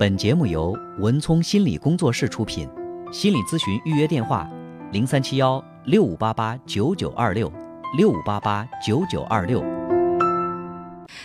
本节目由文聪心理工作室出品，心理咨询预约电话：零三七幺六五八八九九二六六五八八九九二六。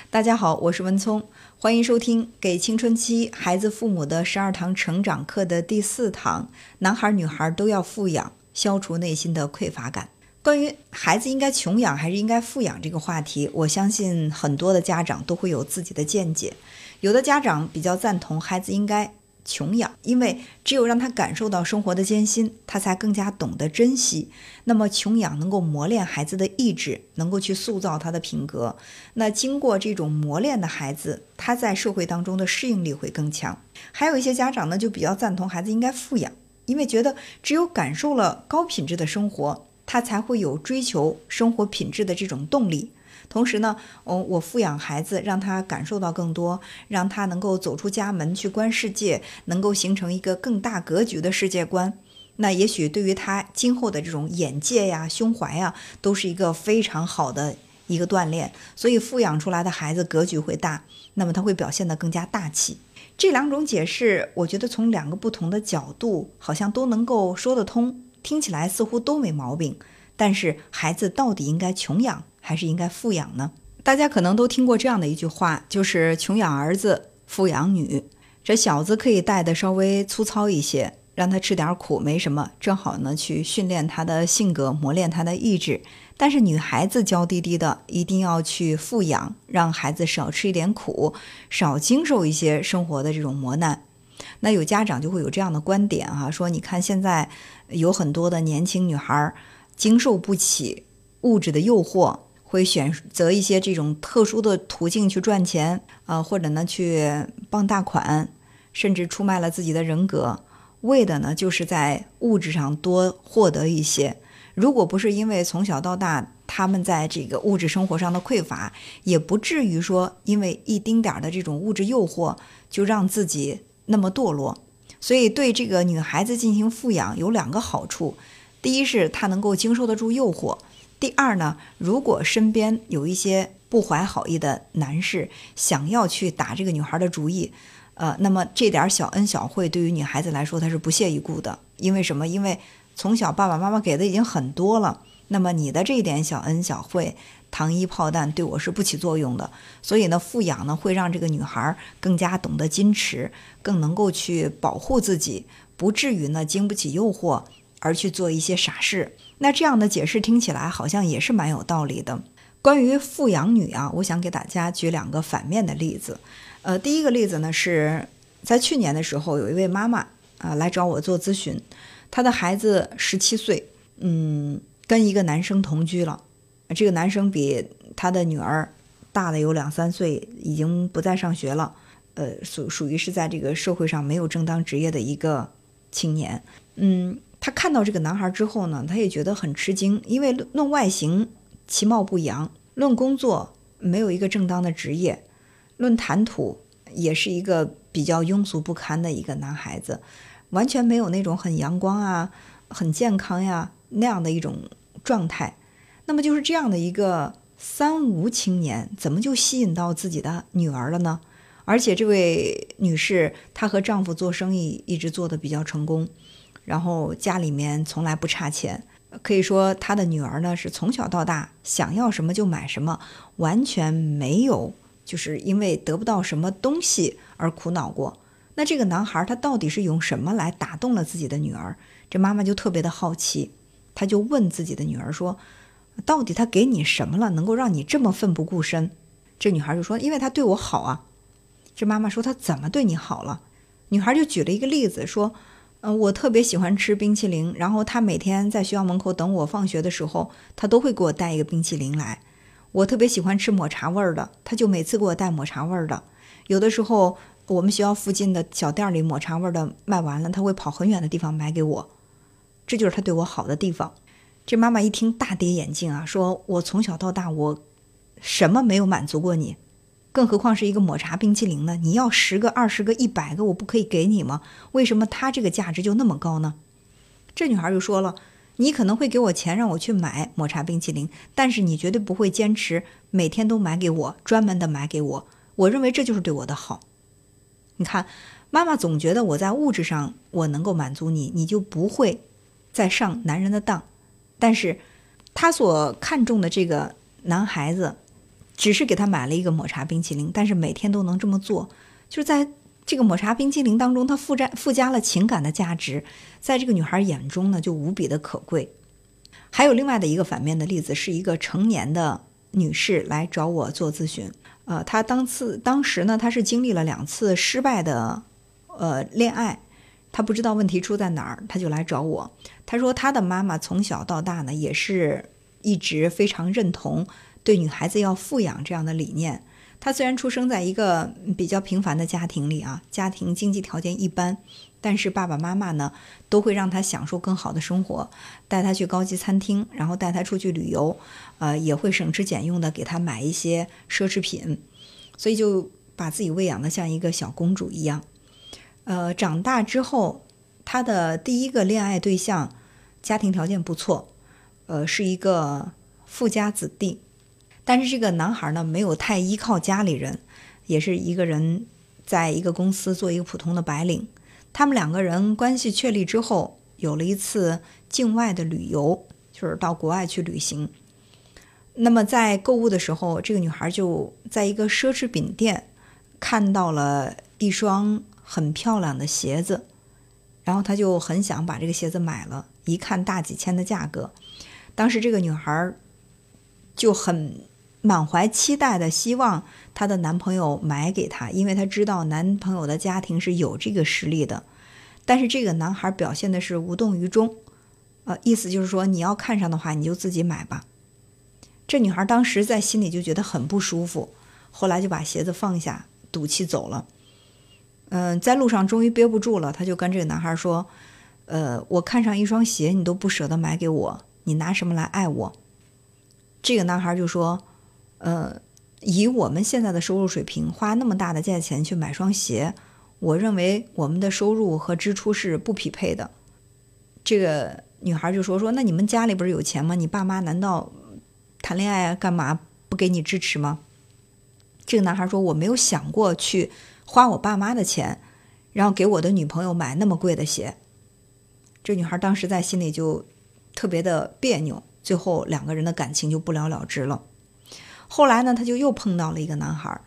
大家好，我是文聪，欢迎收听《给青春期孩子父母的十二堂成长课》的第四堂：男孩女孩都要富养，消除内心的匮乏感。关于孩子应该穷养还是应该富养这个话题，我相信很多的家长都会有自己的见解。有的家长比较赞同孩子应该穷养，因为只有让他感受到生活的艰辛，他才更加懂得珍惜。那么穷养能够磨练孩子的意志，能够去塑造他的品格。那经过这种磨练的孩子，他在社会当中的适应力会更强。还有一些家长呢，就比较赞同孩子应该富养，因为觉得只有感受了高品质的生活。他才会有追求生活品质的这种动力。同时呢，哦，我富养孩子，让他感受到更多，让他能够走出家门去观世界，能够形成一个更大格局的世界观。那也许对于他今后的这种眼界呀、胸怀呀，都是一个非常好的一个锻炼。所以，富养出来的孩子格局会大，那么他会表现得更加大气。这两种解释，我觉得从两个不同的角度，好像都能够说得通。听起来似乎都没毛病，但是孩子到底应该穷养还是应该富养呢？大家可能都听过这样的一句话，就是“穷养儿子，富养女”。这小子可以带的稍微粗糙一些，让他吃点苦没什么，正好呢去训练他的性格，磨练他的意志。但是女孩子娇滴滴的，一定要去富养，让孩子少吃一点苦，少经受一些生活的这种磨难。那有家长就会有这样的观点哈，说你看现在有很多的年轻女孩儿经受不起物质的诱惑，会选择一些这种特殊的途径去赚钱啊，或者呢去傍大款，甚至出卖了自己的人格，为的呢就是在物质上多获得一些。如果不是因为从小到大他们在这个物质生活上的匮乏，也不至于说因为一丁点儿的这种物质诱惑就让自己。那么堕落，所以对这个女孩子进行富养有两个好处：第一是她能够经受得住诱惑；第二呢，如果身边有一些不怀好意的男士想要去打这个女孩的主意，呃，那么这点小恩小惠对于女孩子来说，她是不屑一顾的。因为什么？因为从小爸爸妈妈给的已经很多了，那么你的这一点小恩小惠。糖衣炮弹对我是不起作用的，所以呢，富养呢会让这个女孩更加懂得矜持，更能够去保护自己，不至于呢经不起诱惑而去做一些傻事。那这样的解释听起来好像也是蛮有道理的。关于富养女啊，我想给大家举两个反面的例子。呃，第一个例子呢是在去年的时候，有一位妈妈啊来找我做咨询，她的孩子十七岁，嗯，跟一个男生同居了。这个男生比他的女儿大了有两三岁，已经不再上学了，呃，属属于是在这个社会上没有正当职业的一个青年。嗯，他看到这个男孩之后呢，他也觉得很吃惊，因为论外形其貌不扬，论工作没有一个正当的职业，论谈吐也是一个比较庸俗不堪的一个男孩子，完全没有那种很阳光啊、很健康呀那样的一种状态。那么就是这样的一个三无青年，怎么就吸引到自己的女儿了呢？而且这位女士，她和丈夫做生意一直做得比较成功，然后家里面从来不差钱，可以说她的女儿呢是从小到大想要什么就买什么，完全没有就是因为得不到什么东西而苦恼过。那这个男孩他到底是用什么来打动了自己的女儿？这妈妈就特别的好奇，她就问自己的女儿说。到底他给你什么了，能够让你这么奋不顾身？这女孩就说：“因为他对我好啊。”这妈妈说：“他怎么对你好了？”女孩就举了一个例子说：“嗯，我特别喜欢吃冰淇淋，然后他每天在学校门口等我放学的时候，他都会给我带一个冰淇淋来。我特别喜欢吃抹茶味儿的，他就每次给我带抹茶味儿的。有的时候我们学校附近的小店里抹茶味儿的卖完了，他会跑很远的地方买给我。这就是他对我好的地方。”这妈妈一听大跌眼镜啊，说：“我从小到大我什么没有满足过你，更何况是一个抹茶冰淇淋呢？你要十个、二十个、一百个，我不可以给你吗？为什么它这个价值就那么高呢？”这女孩就说了：“你可能会给我钱让我去买抹茶冰淇淋，但是你绝对不会坚持每天都买给我，专门的买给我。我认为这就是对我的好。你看，妈妈总觉得我在物质上我能够满足你，你就不会再上男人的当。但是，她所看重的这个男孩子，只是给他买了一个抹茶冰淇淋，但是每天都能这么做，就是在这个抹茶冰淇淋当中，他附加附加了情感的价值，在这个女孩眼中呢，就无比的可贵。还有另外的一个反面的例子，是一个成年的女士来找我做咨询。呃，她当次当时呢，她是经历了两次失败的呃恋爱，他不知道问题出在哪儿，他就来找我。他说他的妈妈从小到大呢，也是一直非常认同对女孩子要富养这样的理念。她虽然出生在一个比较平凡的家庭里啊，家庭经济条件一般，但是爸爸妈妈呢都会让她享受更好的生活，带她去高级餐厅，然后带她出去旅游，呃，也会省吃俭用的给她买一些奢侈品，所以就把自己喂养的像一个小公主一样。呃，长大之后，她的第一个恋爱对象家庭条件不错，呃，是一个富家子弟。但是这个男孩呢，没有太依靠家里人，也是一个人在一个公司做一个普通的白领。他们两个人关系确立之后，有了一次境外的旅游，就是到国外去旅行。那么在购物的时候，这个女孩就在一个奢侈品店看到了一双很漂亮的鞋子，然后她就很想把这个鞋子买了。一看大几千的价格，当时这个女孩就很。满怀期待的希望她的男朋友买给她，因为她知道男朋友的家庭是有这个实力的。但是这个男孩表现的是无动于衷，呃，意思就是说你要看上的话你就自己买吧。这女孩当时在心里就觉得很不舒服，后来就把鞋子放下，赌气走了。嗯，在路上终于憋不住了，他就跟这个男孩说：“呃，我看上一双鞋，你都不舍得买给我，你拿什么来爱我？”这个男孩就说。呃，以我们现在的收入水平，花那么大的价钱去买双鞋，我认为我们的收入和支出是不匹配的。这个女孩就说：“说那你们家里不是有钱吗？你爸妈难道谈恋爱干嘛不给你支持吗？”这个男孩说：“我没有想过去花我爸妈的钱，然后给我的女朋友买那么贵的鞋。”这女孩当时在心里就特别的别扭，最后两个人的感情就不了了之了。后来呢，她就又碰到了一个男孩。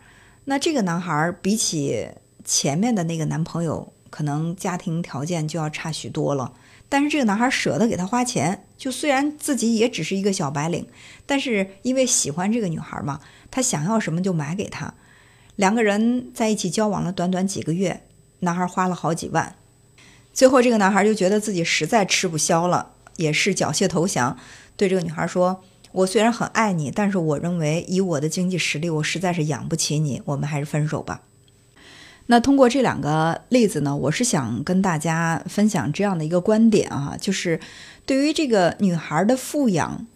那这个男孩比起前面的那个男朋友，可能家庭条件就要差许多了。但是这个男孩舍得给她花钱，就虽然自己也只是一个小白领，但是因为喜欢这个女孩嘛，他想要什么就买给她。两个人在一起交往了短短几个月，男孩花了好几万。最后这个男孩就觉得自己实在吃不消了，也是缴械投降，对这个女孩说。我虽然很爱你，但是我认为以我的经济实力，我实在是养不起你。我们还是分手吧。那通过这两个例子呢，我是想跟大家分享这样的一个观点啊，就是对于这个女孩的富养，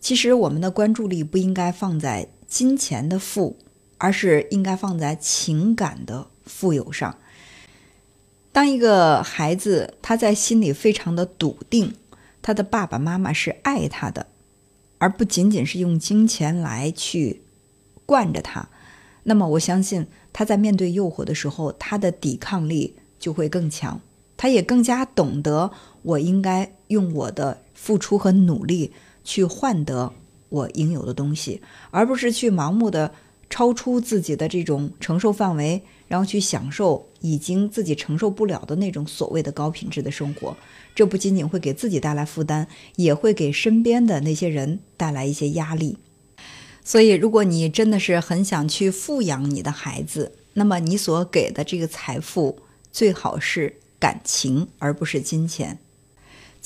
其实我们的关注力不应该放在金钱的富，而是应该放在情感的富有上。当一个孩子他在心里非常的笃定，他的爸爸妈妈是爱他的。而不仅仅是用金钱来去惯着他，那么我相信他在面对诱惑的时候，他的抵抗力就会更强，他也更加懂得我应该用我的付出和努力去换得我应有的东西，而不是去盲目的超出自己的这种承受范围，然后去享受已经自己承受不了的那种所谓的高品质的生活。这不仅仅会给自己带来负担，也会给身边的那些人带来一些压力。所以，如果你真的是很想去富养你的孩子，那么你所给的这个财富最好是感情，而不是金钱。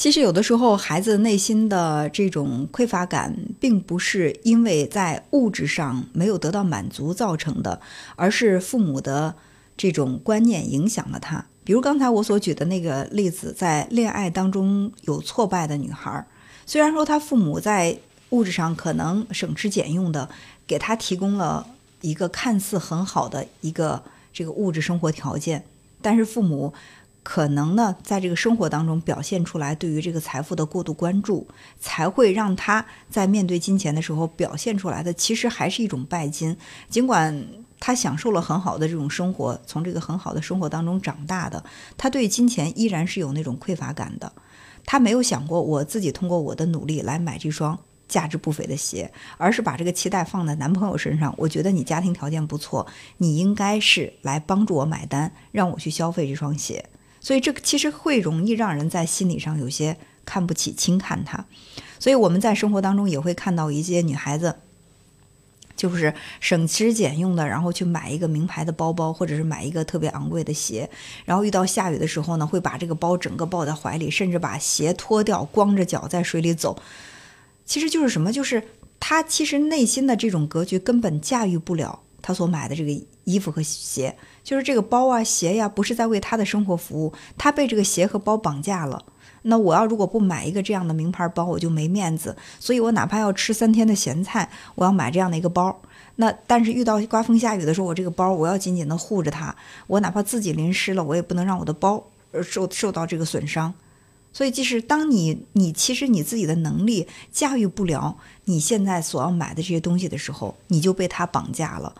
其实，有的时候孩子内心的这种匮乏感，并不是因为在物质上没有得到满足造成的，而是父母的这种观念影响了他。比如刚才我所举的那个例子，在恋爱当中有挫败的女孩，虽然说她父母在物质上可能省吃俭用的给她提供了一个看似很好的一个这个物质生活条件，但是父母可能呢在这个生活当中表现出来对于这个财富的过度关注，才会让他在面对金钱的时候表现出来的其实还是一种拜金，尽管。他享受了很好的这种生活，从这个很好的生活当中长大的，他对金钱依然是有那种匮乏感的。他没有想过我自己通过我的努力来买这双价值不菲的鞋，而是把这个期待放在男朋友身上。我觉得你家庭条件不错，你应该是来帮助我买单，让我去消费这双鞋。所以这个其实会容易让人在心理上有些看不起、轻看他。所以我们在生活当中也会看到一些女孩子。就是省吃俭用的，然后去买一个名牌的包包，或者是买一个特别昂贵的鞋，然后遇到下雨的时候呢，会把这个包整个抱在怀里，甚至把鞋脱掉，光着脚在水里走。其实就是什么？就是他其实内心的这种格局根本驾驭不了他所买的这个衣服和鞋，就是这个包啊、鞋呀，不是在为他的生活服务，他被这个鞋和包绑架了。那我要如果不买一个这样的名牌包，我就没面子。所以我哪怕要吃三天的咸菜，我要买这样的一个包。那但是遇到刮风下雨的时候，我这个包我要紧紧的护着它。我哪怕自己淋湿了，我也不能让我的包呃受受到这个损伤。所以，即使当你你其实你自己的能力驾驭不了你现在所要买的这些东西的时候，你就被它绑架了。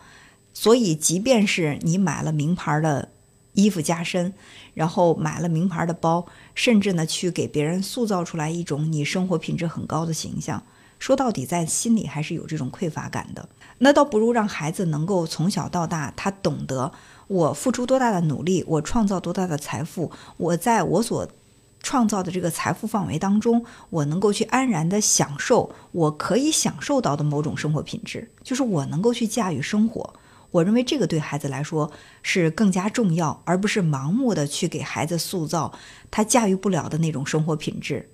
所以，即便是你买了名牌的。衣服加身，然后买了名牌的包，甚至呢去给别人塑造出来一种你生活品质很高的形象。说到底，在心里还是有这种匮乏感的。那倒不如让孩子能够从小到大，他懂得我付出多大的努力，我创造多大的财富，我在我所创造的这个财富范围当中，我能够去安然的享受我可以享受到的某种生活品质，就是我能够去驾驭生活。我认为这个对孩子来说是更加重要，而不是盲目的去给孩子塑造他驾驭不了的那种生活品质。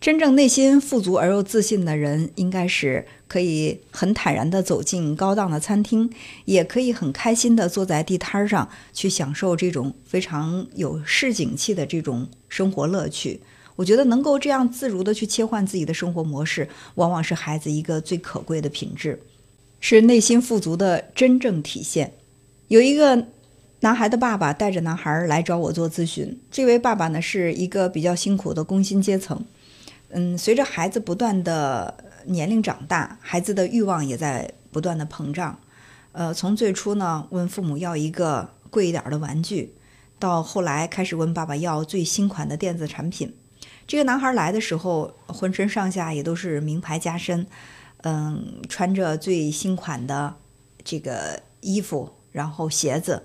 真正内心富足而又自信的人，应该是可以很坦然地走进高档的餐厅，也可以很开心地坐在地摊上去享受这种非常有市井气的这种生活乐趣。我觉得能够这样自如地去切换自己的生活模式，往往是孩子一个最可贵的品质。是内心富足的真正体现。有一个男孩的爸爸带着男孩来找我做咨询。这位爸爸呢，是一个比较辛苦的工薪阶层。嗯，随着孩子不断的年龄长大，孩子的欲望也在不断的膨胀。呃，从最初呢问父母要一个贵一点的玩具，到后来开始问爸爸要最新款的电子产品。这个男孩来的时候，浑身上下也都是名牌加身。嗯，穿着最新款的这个衣服，然后鞋子，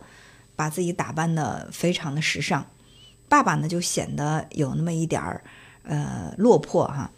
把自己打扮的非常的时尚。爸爸呢，就显得有那么一点儿呃落魄哈。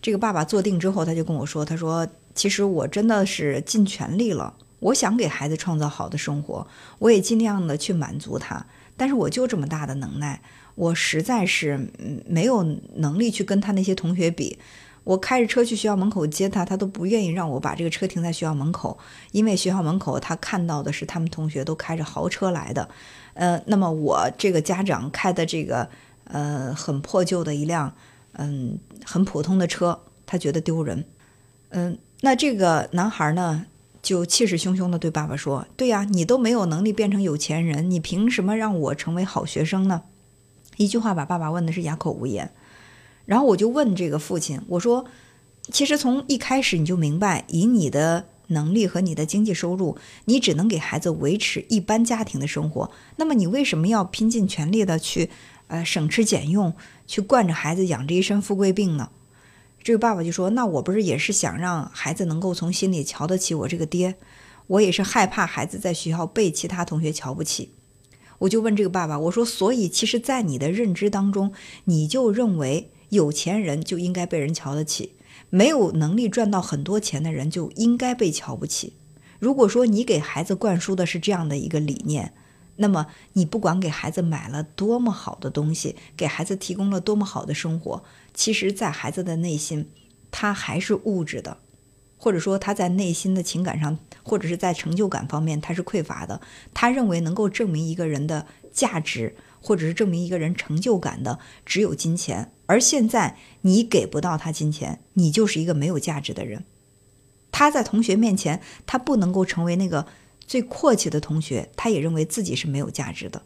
这个爸爸坐定之后，他就跟我说：“他说，其实我真的是尽全力了，我想给孩子创造好的生活，我也尽量的去满足他。但是我就这么大的能耐，我实在是没有能力去跟他那些同学比。”我开着车去学校门口接他，他都不愿意让我把这个车停在学校门口，因为学校门口他看到的是他们同学都开着豪车来的，呃，那么我这个家长开的这个呃很破旧的一辆嗯很普通的车，他觉得丢人，嗯，那这个男孩呢就气势汹汹地对爸爸说：“对呀，你都没有能力变成有钱人，你凭什么让我成为好学生呢？”一句话把爸爸问的是哑口无言。然后我就问这个父亲，我说：“其实从一开始你就明白，以你的能力和你的经济收入，你只能给孩子维持一般家庭的生活。那么你为什么要拼尽全力的去，呃，省吃俭用，去惯着孩子养着一身富贵病呢？”这个爸爸就说：“那我不是也是想让孩子能够从心里瞧得起我这个爹？我也是害怕孩子在学校被其他同学瞧不起。”我就问这个爸爸，我说：“所以其实，在你的认知当中，你就认为？”有钱人就应该被人瞧得起，没有能力赚到很多钱的人就应该被瞧不起。如果说你给孩子灌输的是这样的一个理念，那么你不管给孩子买了多么好的东西，给孩子提供了多么好的生活，其实，在孩子的内心，他还是物质的，或者说他在内心的情感上，或者是在成就感方面，他是匮乏的。他认为能够证明一个人的价值。或者是证明一个人成就感的只有金钱，而现在你给不到他金钱，你就是一个没有价值的人。他在同学面前，他不能够成为那个最阔气的同学，他也认为自己是没有价值的。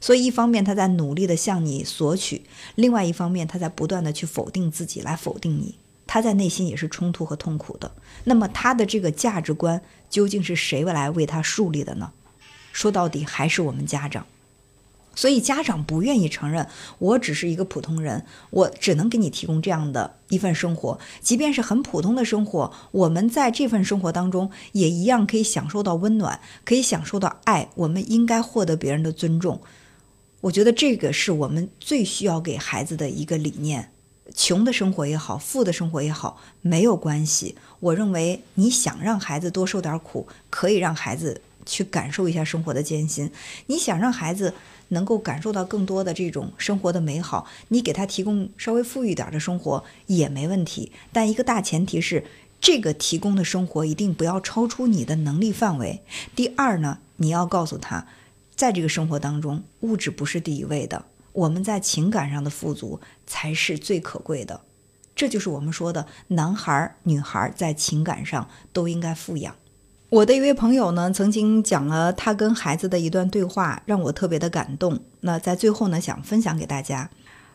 所以，一方面他在努力的向你索取，另外一方面他在不断的去否定自己，来否定你。他在内心也是冲突和痛苦的。那么，他的这个价值观究竟是谁来为他树立的呢？说到底还是我们家长。所以家长不愿意承认，我只是一个普通人，我只能给你提供这样的一份生活，即便是很普通的生活，我们在这份生活当中也一样可以享受到温暖，可以享受到爱，我们应该获得别人的尊重。我觉得这个是我们最需要给孩子的一个理念。穷的生活也好，富的生活也好，没有关系。我认为你想让孩子多受点苦，可以让孩子去感受一下生活的艰辛。你想让孩子。能够感受到更多的这种生活的美好，你给他提供稍微富裕点的生活也没问题。但一个大前提是，这个提供的生活一定不要超出你的能力范围。第二呢，你要告诉他，在这个生活当中，物质不是第一位的，我们在情感上的富足才是最可贵的。这就是我们说的，男孩女孩在情感上都应该富养。我的一位朋友呢，曾经讲了他跟孩子的一段对话，让我特别的感动。那在最后呢，想分享给大家。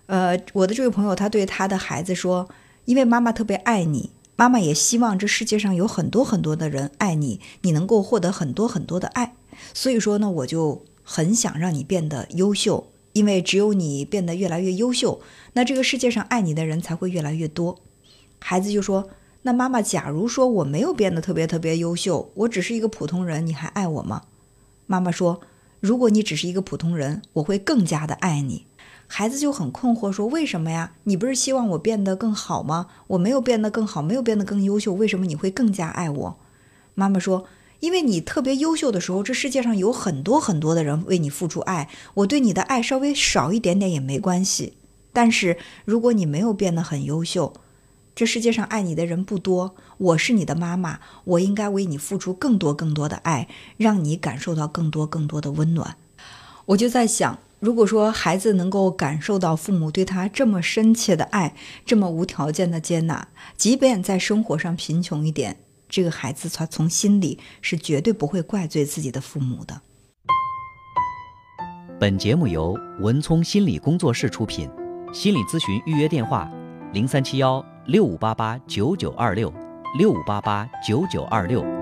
呃，我的这位朋友他对他的孩子说：“因为妈妈特别爱你，妈妈也希望这世界上有很多很多的人爱你，你能够获得很多很多的爱。所以说呢，我就很想让你变得优秀，因为只有你变得越来越优秀，那这个世界上爱你的人才会越来越多。”孩子就说。那妈妈，假如说我没有变得特别特别优秀，我只是一个普通人，你还爱我吗？妈妈说：“如果你只是一个普通人，我会更加的爱你。”孩子就很困惑，说：“为什么呀？你不是希望我变得更好吗？我没有变得更好，没有变得更优秀，为什么你会更加爱我？”妈妈说：“因为你特别优秀的时候，这世界上有很多很多的人为你付出爱，我对你的爱稍微少一点点也没关系。但是如果你没有变得很优秀，”这世界上爱你的人不多，我是你的妈妈，我应该为你付出更多更多的爱，让你感受到更多更多的温暖。我就在想，如果说孩子能够感受到父母对他这么深切的爱，这么无条件的接纳，即便在生活上贫穷一点，这个孩子他从心里是绝对不会怪罪自己的父母的。本节目由文聪心理工作室出品，心理咨询预约电话：零三七幺。六五八八九九二六，六五八八九九二六。